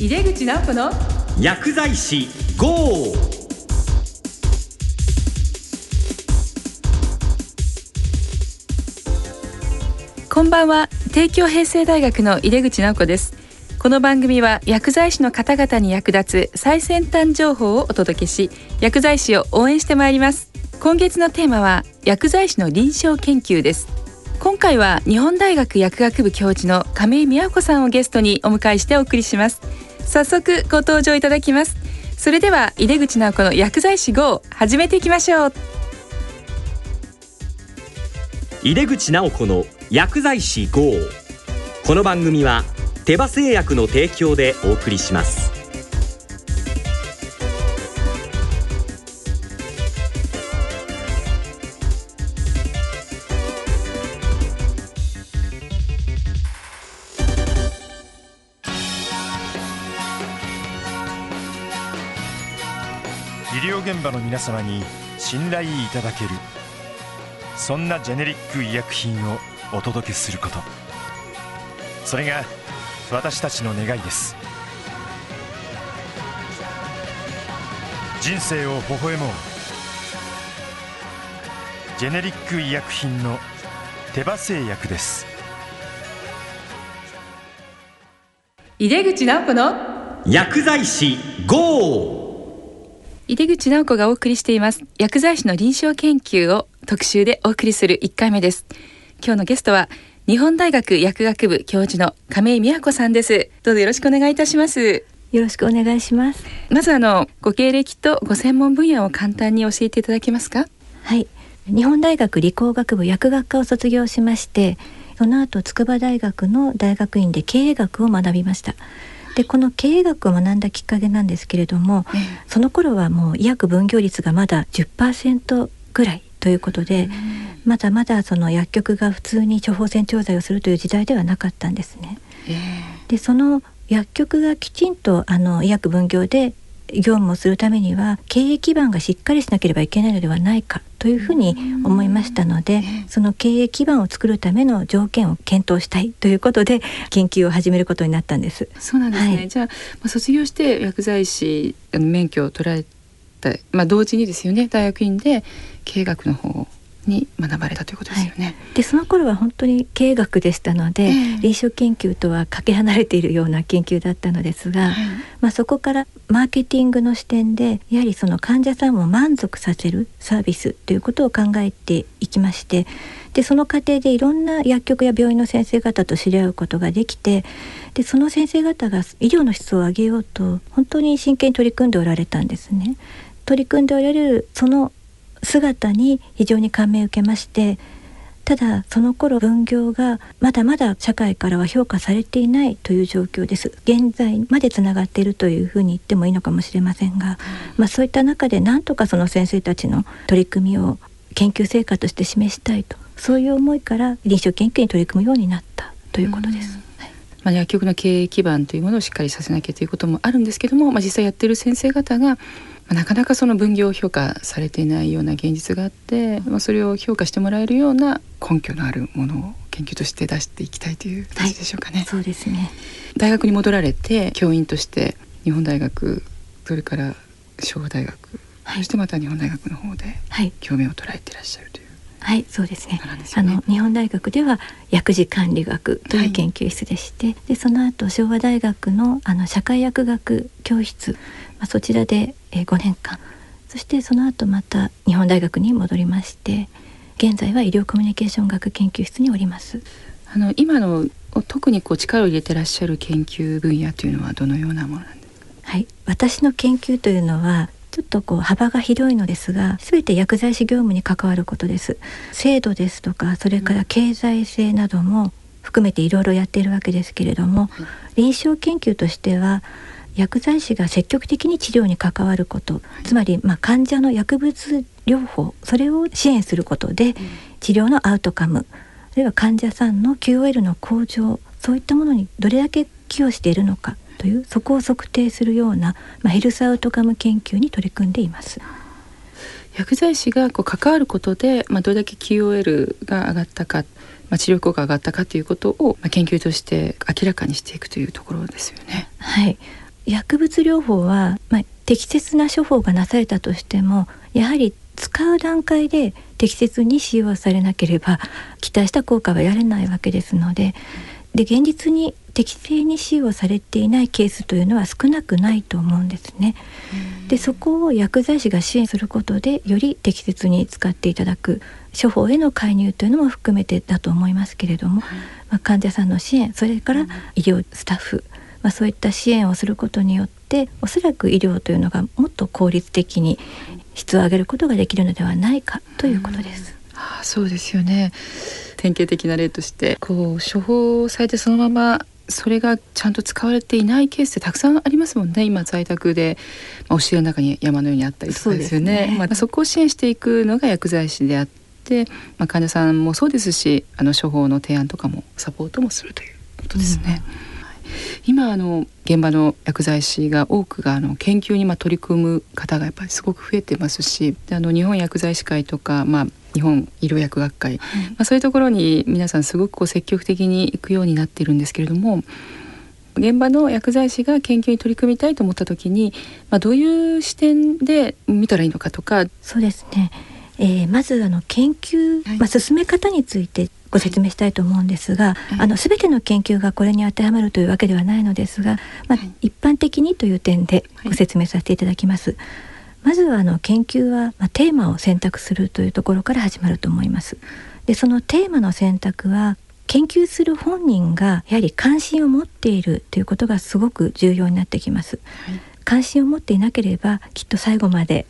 井出口直子の薬剤師 GO! こんばんは。帝京平成大学の井出口直子です。この番組は薬剤師の方々に役立つ最先端情報をお届けし薬剤師を応援してまいります。今月のテーマは薬剤師の臨床研究です今回は日本大学薬学部教授の亀井美和子さんをゲストにお迎えしてお送りします。早速ご登場いただきます。それでは井出口直子の薬剤師 g 始めていきましょう。井出口直子の薬剤師 g この番組は手羽製薬の提供でお送りします。様に信頼いただけるそんなジェネリック医薬品をお届けすること。それが私たちの願いです。人生を微笑もう。ジェネリック医薬品の手羽製薬です。井出口直子の薬剤師 GO! 井出口直子がお送りしています薬剤師の臨床研究を特集でお送りする1回目です今日のゲストは日本大学薬学部教授の亀井美子さんですどうぞよろしくお願いいたしますよろしくお願いします。まずあのご経歴とご専門分野を簡単に教えていただけますか？はい。日本大学理工学部薬学科を卒業しまして、その後筑波大学の大学院で経営学を学びました。でこの経営学を学んだきっかけなんですけれども、その頃はもう医薬分業率がまだ10%ぐらいということで、まだまだその薬局が普通に処方箋調剤をするという時代ではなかったんですね。でその薬局がきちんとあの医薬分業で業務をするためには経営基盤がしっかりしなければいけないのではないかというふうに思いましたのでその経営基盤を作るための条件を検討したいということで研究を始めることになったんです。そうなんですね、はい。じゃあ、まあ、卒業して薬剤師免許を取られた、まあ、同時にですよね大学院で経営学の方に学ばれたということですよね、でその頃は本当に経営学でしたので、ええ。臨床研究とはかけ離れているような研究だったのですが、まあ、そこからマーケティングの視点でやはりその患者さんを満足させるサービスということを考えていきましてでその過程でいろんな薬局や病院の先生方と知り合うことができてでその先生方が医療の質を上げようと本当に真剣に取り組んでおられたんですね。取り組んでおられるその姿に非常に感銘を受けましてただその頃分業がまだまだ社会からは評価されていないという状況です現在までつながっているというふうに言ってもいいのかもしれませんが、まあ、そういった中でなんとかその先生たちの取り組みを研究成果として示したいとそういう思いから臨床研究に取り組むようになったということです。まあ、薬局の経営基盤というものをしっかりさせなきゃということもあるんですけども、まあ、実際やってる先生方が、まあ、なかなかその分業を評価されていないような現実があって、まあ、それを評価してもらえるような根拠のあるものを研究として出していきたいという形でしょうかね。そうですね大学に戻られて教員として日本大学それから昭和大学、はいそしてまた日本大学の方ではい教鞭を捉えていらっしゃるという。はい、そうですね。ね。あの日本大学では薬事管理学という研究室でして、でその後昭和大学のあの社会薬学教室、まあ、そちらで、えー、5年間。そしてその後また日本大学に戻りまして現在は医療コミュニケーション学研究室におります。あの今の特にこう力を入れてらっしゃる研究分野というのはどのようなものなんですか？はい、私の研究というのはちょっとこう幅が広いのですが全て薬剤師業務に関わることです。制度ですとかそれから経済性なども含めていろいろやっているわけですけれども、臨床研究としては薬剤師が積極的に治療に関わること、つまりまあ患者の薬物療法それを支援することで、治療のアウトカムあるいは患者さんの QOL の向上そういったものにどれだけ寄与しているのかというそこを測定するような、まあ、ヘルスアウトカム研究に取り組んでいます。薬剤師がこう関わることで、まあ、どれだけ QOL が上がったか、まあ、治療効果が上がったかということを、まあ、研究として明らかにしていくというところですよね。はい薬物療法は、まあ、適切な処方がなされたとしてもやはり使う段階で適切に使用されなければ期待した効果は得られないわけですのでで現実に適正に使用されていないケースというのは少なくないと思うんですね。でそこを薬剤師が支援することでより適切に使っていただく処方への介入というのも含めてだと思いますけれども、まあ、患者さんの支援それから医療スタッフ、まあ、そういった支援をすることによっておそらく医療というのがもっと効率的に質を上げることができるのではないかということです。ああそうですよね典型的な例としてこう処方されてそのままそれがちゃんと使われていないケースってたくさんありますもんね。今在宅で、まあ、お尻の中に山のようにあったりとかですよね。そ、ね、まあ、そこを支援していくのが薬剤師であって、まあ、患者さんもそうですしあの処方の提案とかもサポートもするということですね。うん今あの現場の薬剤師が多くがあの研究にま取り組む方がやっぱりすごく増えてますしあの日本薬剤師会とか、まあ、日本医療薬学会、はい、まあ、そういうところに皆さんすごくこう積極的に行くようになっているんですけれども現場の薬剤師が研究に取り組みたいと思った時に、まあ、どういう視点で見たらいいのかとか。そうですね。えー、まずあの研究、まあ、進め方についてご説明したいと思うんですが、はい、あの全ての研究がこれに当てはまるというわけではないのですが、まあ、一般的にという点でご説明させていただきます。まずはあの研究は、まあ、テーマを選択するというところから始まると思います。でそのテーマの選択は研究する本人がやはり関心を持っているということがすごく重要になってきます。はい、関心を持っていなければきっと最後まで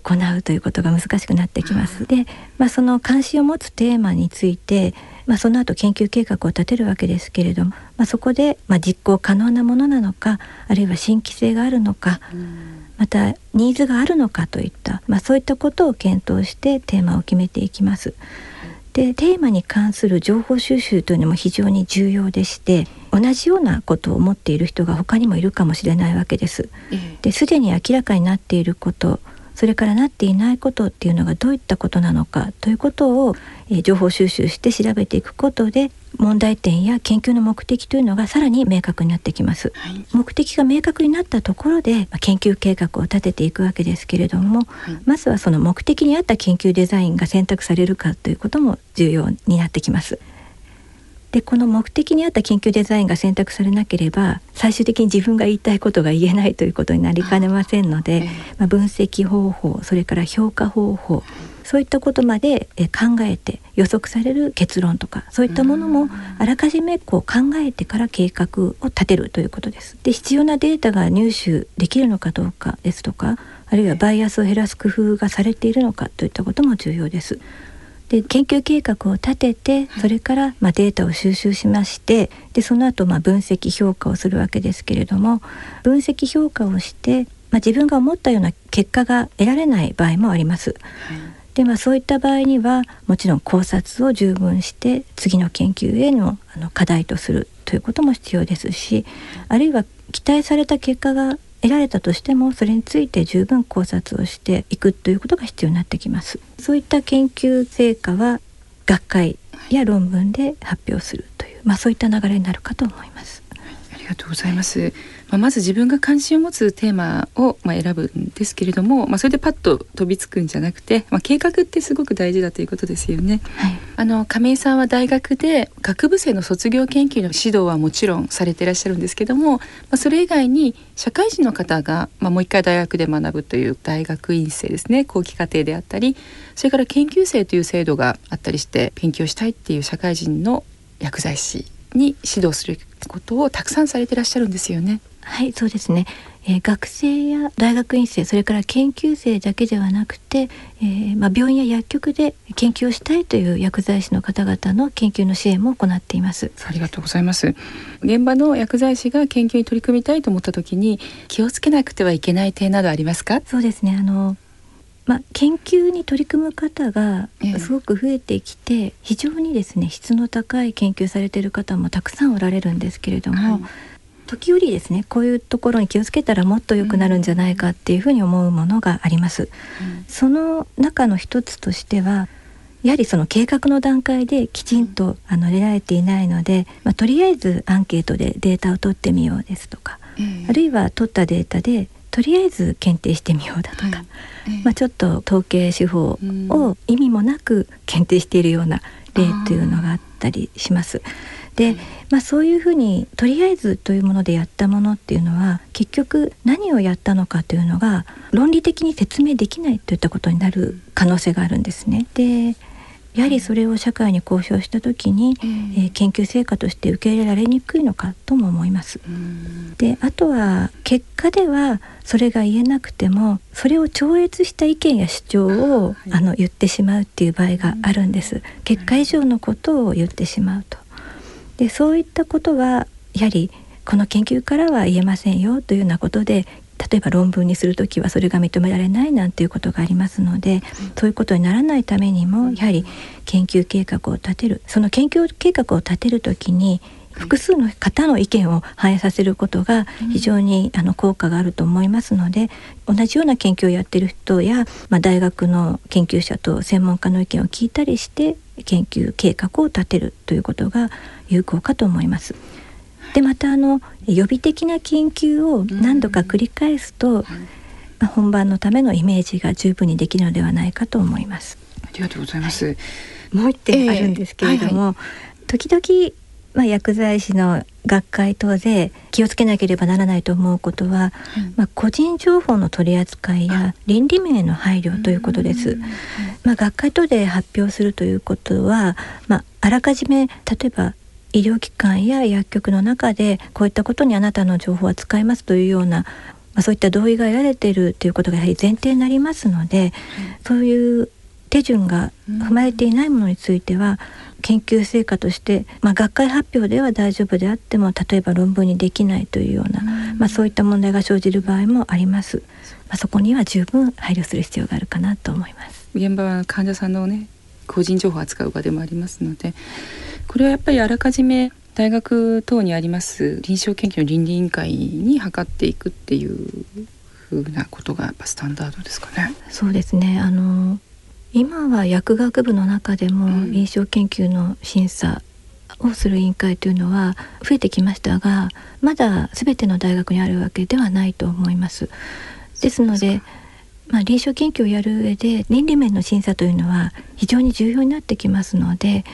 行うということが難しくなってきます。で、まあ、その関心を持つテーマについて、まあ、その後研究計画を立てるわけですけれども、まあ、そこで、まあ、実行可能なものなのかあるいは新規性があるのか、またニーズがあるのかといった、まあ、そういったことを検討してテーマを決めていきます。でテーマに関する情報収集というのも非常に重要でして同じようなことを思っている人が他にもいるかもしれないわけです。ですでに明らかになっていることそれからなっていないことっていうのがどういったことなのかということを、えー、情報収集して調べていくことで問題点や研究の目的というのがさらに明確になってきます、はい、目的が明確になったところで、まあ、研究計画を立てていくわけですけれども、はい、まずはその目的に合った研究デザインが選択されるかということも重要になってきますでこの目的に合った研究デザインが選択されなければ最終的に自分が言いたいことが言えないということになりかねませんので、まあ、分析方法それから評価方法そういったことまで考えて予測される結論とかそういったものもあらかじめこう考えてから計画を立てるということです。で必要なデータが入手できるのかどうかですとかあるいはバイアスを減らす工夫がされているのかといったことも重要です。で研究計画を立ててそれからまデータを収集しましてでその後ま分析評価をするわけですけれども分析評価をして、ま自分が思ったような結果が得られない場合もあります。でまあ、そういった場合にはもちろん考察を十分して次の研究へのあの課題とするということも必要ですしあるいは期待された結果が得られたとしてもそれについて十分考察をしていくということが必要になってきます。そういった研究成果は学会や論文で発表するという、まあ、そういった流れになるかと思います、はい、ありがとうございます。まあ、まず自分が関心を持つテーマをまあ選ぶんですけれども、まあ、それでパッと飛びつくんじゃなくて、まあ、計画ってすごく大事だということですよね。はい、あの亀井さんは大学で学部生の卒業研究の指導はもちろんされていらっしゃるんですけども、まあ、それ以外に社会人の方が、まあ、もう一回大学で学ぶという大学院生ですね後期課程であったりそれから研究生という制度があったりして研究をしたいっていう社会人の薬剤師に指導することをたくさんされていらっしゃるんですよね。はいそうですね、えー、学生や大学院生それから研究生だけではなくて、えー、まあ、病院や薬局で研究をしたいという薬剤師の方々の研究の支援も行っています。ありがとうございます。現場の薬剤師が研究に取り組みたいと思った時に気をつけなくてはいけない点などありますか？そうですね。あのまあ、研究に取り組む方がすごく増えてきて、ええ、非常にですね質の高い研究されている方もたくさんおられるんですけれども、はい時折ですねこういうところに気をつけたらもっと良くなるんじゃないかっていうふうに思うものがあります。うん、その中の一つとしてはやはりその計画の段階できちんとあの出られていないので、まあ、とりあえずアンケートでデータを取ってみようですとかあるいは取ったデータでとりあえず検定してみようだとか、はい。まあ、ちょっと統計手法を意味もなく検定しているような例というのがあったりします。で、まあ、そういうふうにとりあえずというものでやったものっていうのは結局何をやったのかというのが論理的に説明できないといったことになる可能性があるんですね。でやはりそれを社会に公表した時に、えー、研究成果として受け入れられにくいのかとも思います。であとは結果ではそれが言えなくてもそれを超越した意見や主張を、はい、あの言ってしまうっていう場合があるんです。結果以上のことを言ってしまうと。でそういったことはやはりこの研究からは言えませんよというようなことで例えば論文にする時はそれが認められないなんていうことがありますので、そういうことにならないためにもやはり研究計画を立てる。その研究計画を立てる時に複数の方の意見を反映させることが非常にあの効果があると思いますので同じような研究をやってる人や、まあ、大学の研究者と専門家の意見を聞いたりして研究計画を立てるということが有効かと思います。でまたあの予備的な研究を何度か繰り返すと、まあ、本番のためのイメージが十分にできるのではないかと思います。ありがとうございます。はい、もう一点あるんですけれども、えーはいはい、時々まあ、薬剤師の学会等で気をつけなければならないと思うことは、はい、まあ、個人情報の取り扱いや倫理面の配慮ということです。まあ、学会等で発表するということは、まあ、あらかじめ例えば医療機関や薬局の中でこういったことにあなたの情報は使えますというような、まあ、そういった同意が得られているということがやはり前提になりますので、そういう手順が踏まれていないものについては、研究成果として、まあ、学会発表では大丈夫であっても例えば論文にできないというような、まあ、そういった問題が生じる場合もあります。まあ、そこには十分配慮する必要があるかなと思います。現場は患者さんのね個人情報を扱う場でもありますのでこれはやっぱりあらかじめ大学等にあります臨床研究の倫理委員会に諮っていくっていうふうなことがやっぱスタンダードですかね。そうですねあの今は薬学部の中でも臨床研究の審査をする委員会というのは増えてきましたがまだ全ての大学にあるわけではないと思います。ですのでまあ、臨床研究をやる上で倫理面の審査というのは非常に重要になってきますので、はい、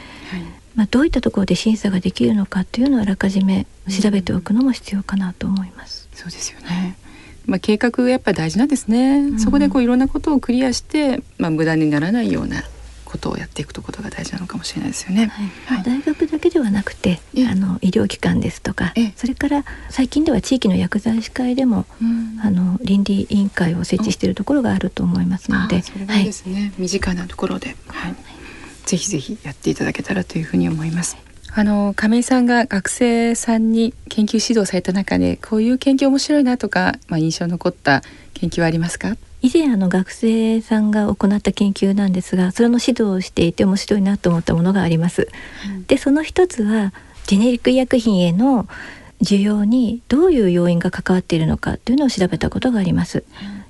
まあ、どういったところで審査ができるのかというのをあらかじめ調べておくのも必要かなと思います。そうですよねまあ、計画やっぱり大事なんですね、うん、そこでこういろんなことをクリアして、まあ、無駄にならないようなことをやっていくとことが大事なのかもしれないですよね。はい。はい、大学だけではなくて、あの医療機関ですとか、それから最近では地域の薬剤師会でも、うん、あの倫理委員会を設置しているところがあると思いますので、それですね、はい、身近なところで、はい、ぜひぜひやっていただけたらというふうに思います。あの亀井さんが学生さんに研究指導された中でこういう研究面白いなとか、まあ、印象残った研究はありますか？以前あの学生さんが行った研究なんですがそれの指導をしていて面白いなと思ったものがあります。うん、でその一つはジェネリック医薬品への需要にどういう要因が関わっているのかというのを調べたことがあります。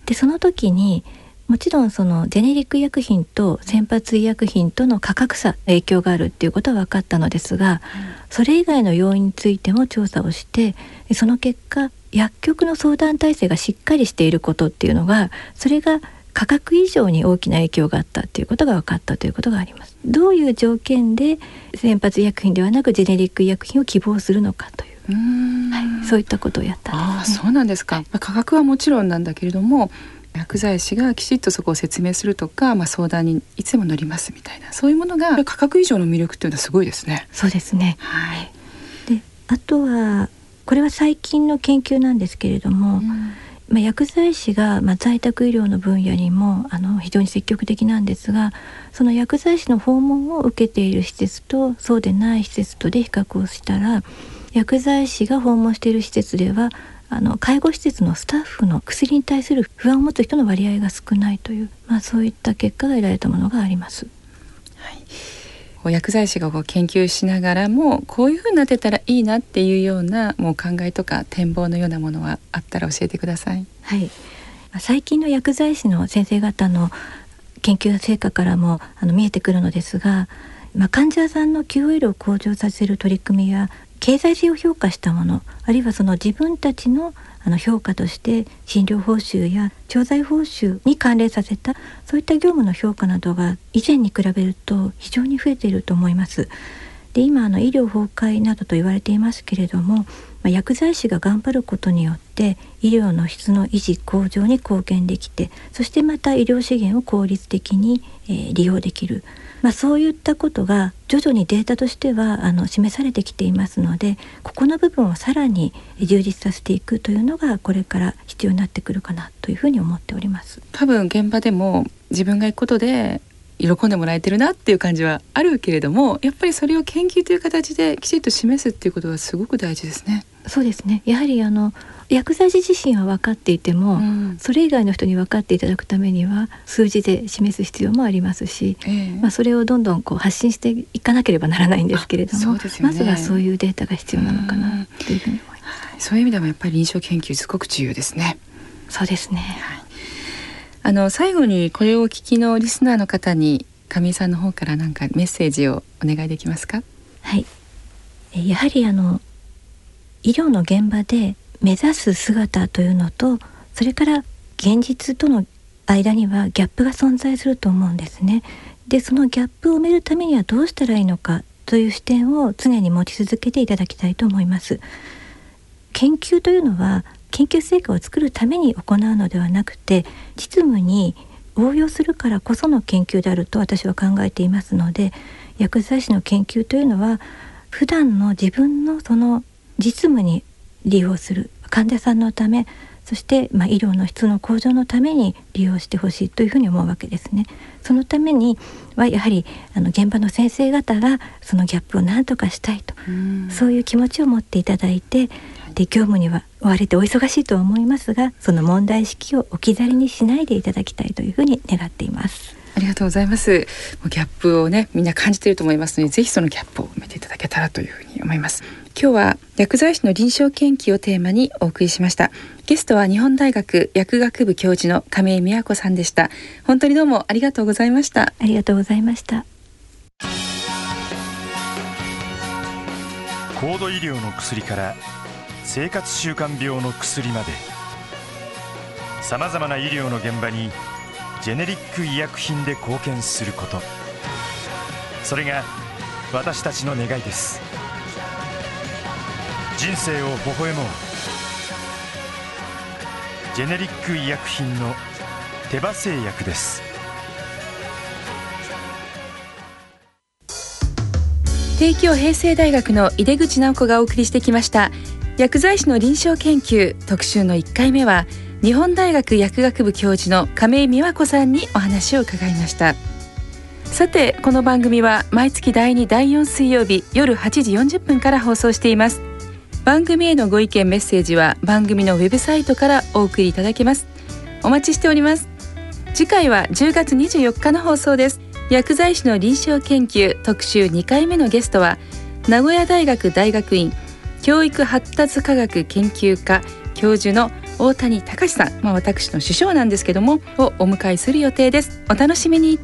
でその時にもちろんそのジェネリック医薬品と先発医薬品との価格差影響があるっていうことは分かったのですが、それ以外の要因についても調査をしてその結果薬局の相談体制がしっかりしていることっていうのがそれが価格以上に大きな影響があったということが分かったということがあります。どういう条件で先発医薬品ではなくジェネリック医薬品を希望するのかという、はい、そういったことをやったんです、ね、あそうなんですか。価格はもちろんなんだけれども薬剤師がきちっとそこを説明するとか、まあ、相談にいつも乗りますみたいなそういうものが価格以上の魅力っていうのはすごいですね。そうですね、はい、であとはこれは最近の研究なんですけれども、うん、まあ、薬剤師が、まあ、在宅医療の分野にもあの非常に積極的なんですがその薬剤師の訪問を受けている施設とそうでない施設とで比較をしたら薬剤師が訪問している施設ではあの介護施設のスタッフの薬に対する不安を持つ人の割合が少ないという、まあ、そういった結果が得られたものがあります。はい薬剤師がこう研究しながらもこういうふうになってたらいいなっていうようなもう考えとか展望のようなものはあったら教えてください。はい、最近の薬剤師の先生方の研究成果からもあの見えてくるのですが、まあ、患者さんの QOL を向上させる取り組みや経済性を評価したものあるいはその自分たちのあの評価として診療報酬や調剤報酬に関連させたそういった業務の評価などが以前に比べると非常に増えていると思います。で今あの医療崩壊などと言われていますけれども、まあ、薬剤師が頑張ることによって医療の質の維持向上に貢献できてそしてまた医療資源を効率的に、えー、利用できる、まあ、そういったことが徐々にデータとしてはあの示されてきていますのでここの部分をさらに充実させていくというのがこれから必要になってくるかなというふうに思っております。多分現場でも自分が行くことで喜んでもらえてるなっていう感じはあるけれどもやっぱりそれを研究という形できちっと示すっていうことはすごく大事ですね。そうですね。やはりあの薬剤師自身は分かっていても、うん、それ以外の人に分かっていただくためには数字で示す必要もありますし、えー、まあ、それをどんどんこう発信していかなければならないんですけれども、ね、まずはそういうデータが必要なのかなというふうに思います。そういう意味でもやっぱり臨床研究すごく重要ですね。そうですね。はい、あの最後にこれをお聞きのリスナーの方に上井さんの方から何かメッセージをお願いできますか？はい。やはりあの医療の現場で目指す姿というのとそれから現実との間にはギャップが存在すると思うんですね。でそのギャップを埋めるためにはどうしたらいいのかという視点を常に持ち続けていただきたいと思います。研究というのは研究成果を作るために行うのではなくて実務に応用するからこその研究であると私は考えていますので薬剤師の研究というのは普段の自分のその実務に利用する患者さんのためそして、まあ、医療の質の向上のために利用してほしいというふうに思うわけですね。そのためにはやはりあの現場の先生方がそのギャップを何とかしたいとそういう気持ちを持っていただいてで業務には追われてお忙しいとは思いますがその問題意識を置き去りにしないでいただきたいというふうに願っています。ありがとうございます。ギャップをねみんな感じていると思いますのでぜひそのギャップを埋めていただけたらというふうに思います今日は薬剤師の臨床研究をテーマにお送りしました。ゲストは日本大学薬学部教授の亀井美和子さんでした。本当にどうもありがとうございました。ありがとうございました。高度医療の薬から生活習慣病の薬まで。さまざまな医療の現場にジェネリック医薬品で貢献すること。それが私たちの願いです人生を微笑もう。ジェネリック医薬品の手羽製薬です。帝京平成大学の井出口直子がお送りしてきました。薬剤師の臨床研究。特集の1回目は日本大学薬学部教授の亀井美和子さんにお話を伺いました。さてこの番組は毎月第2第4水曜日夜8時40分から放送しています。番組へのご意見メッセージは番組のウェブサイトからお送りいただけます。お待ちしております。次回は10月24日の放送です。薬剤師の臨床研究特集2回目のゲストは名古屋大学大学院教育発達科学研究科教授の大谷隆さん、まあ、私の首相なんですけどもをお迎えする予定です。お楽しみに。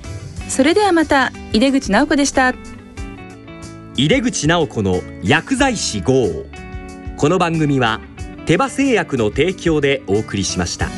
それではまた井出口直子でした。井出口直子の薬剤師号。この番組は手羽製薬の提供でお送りしました。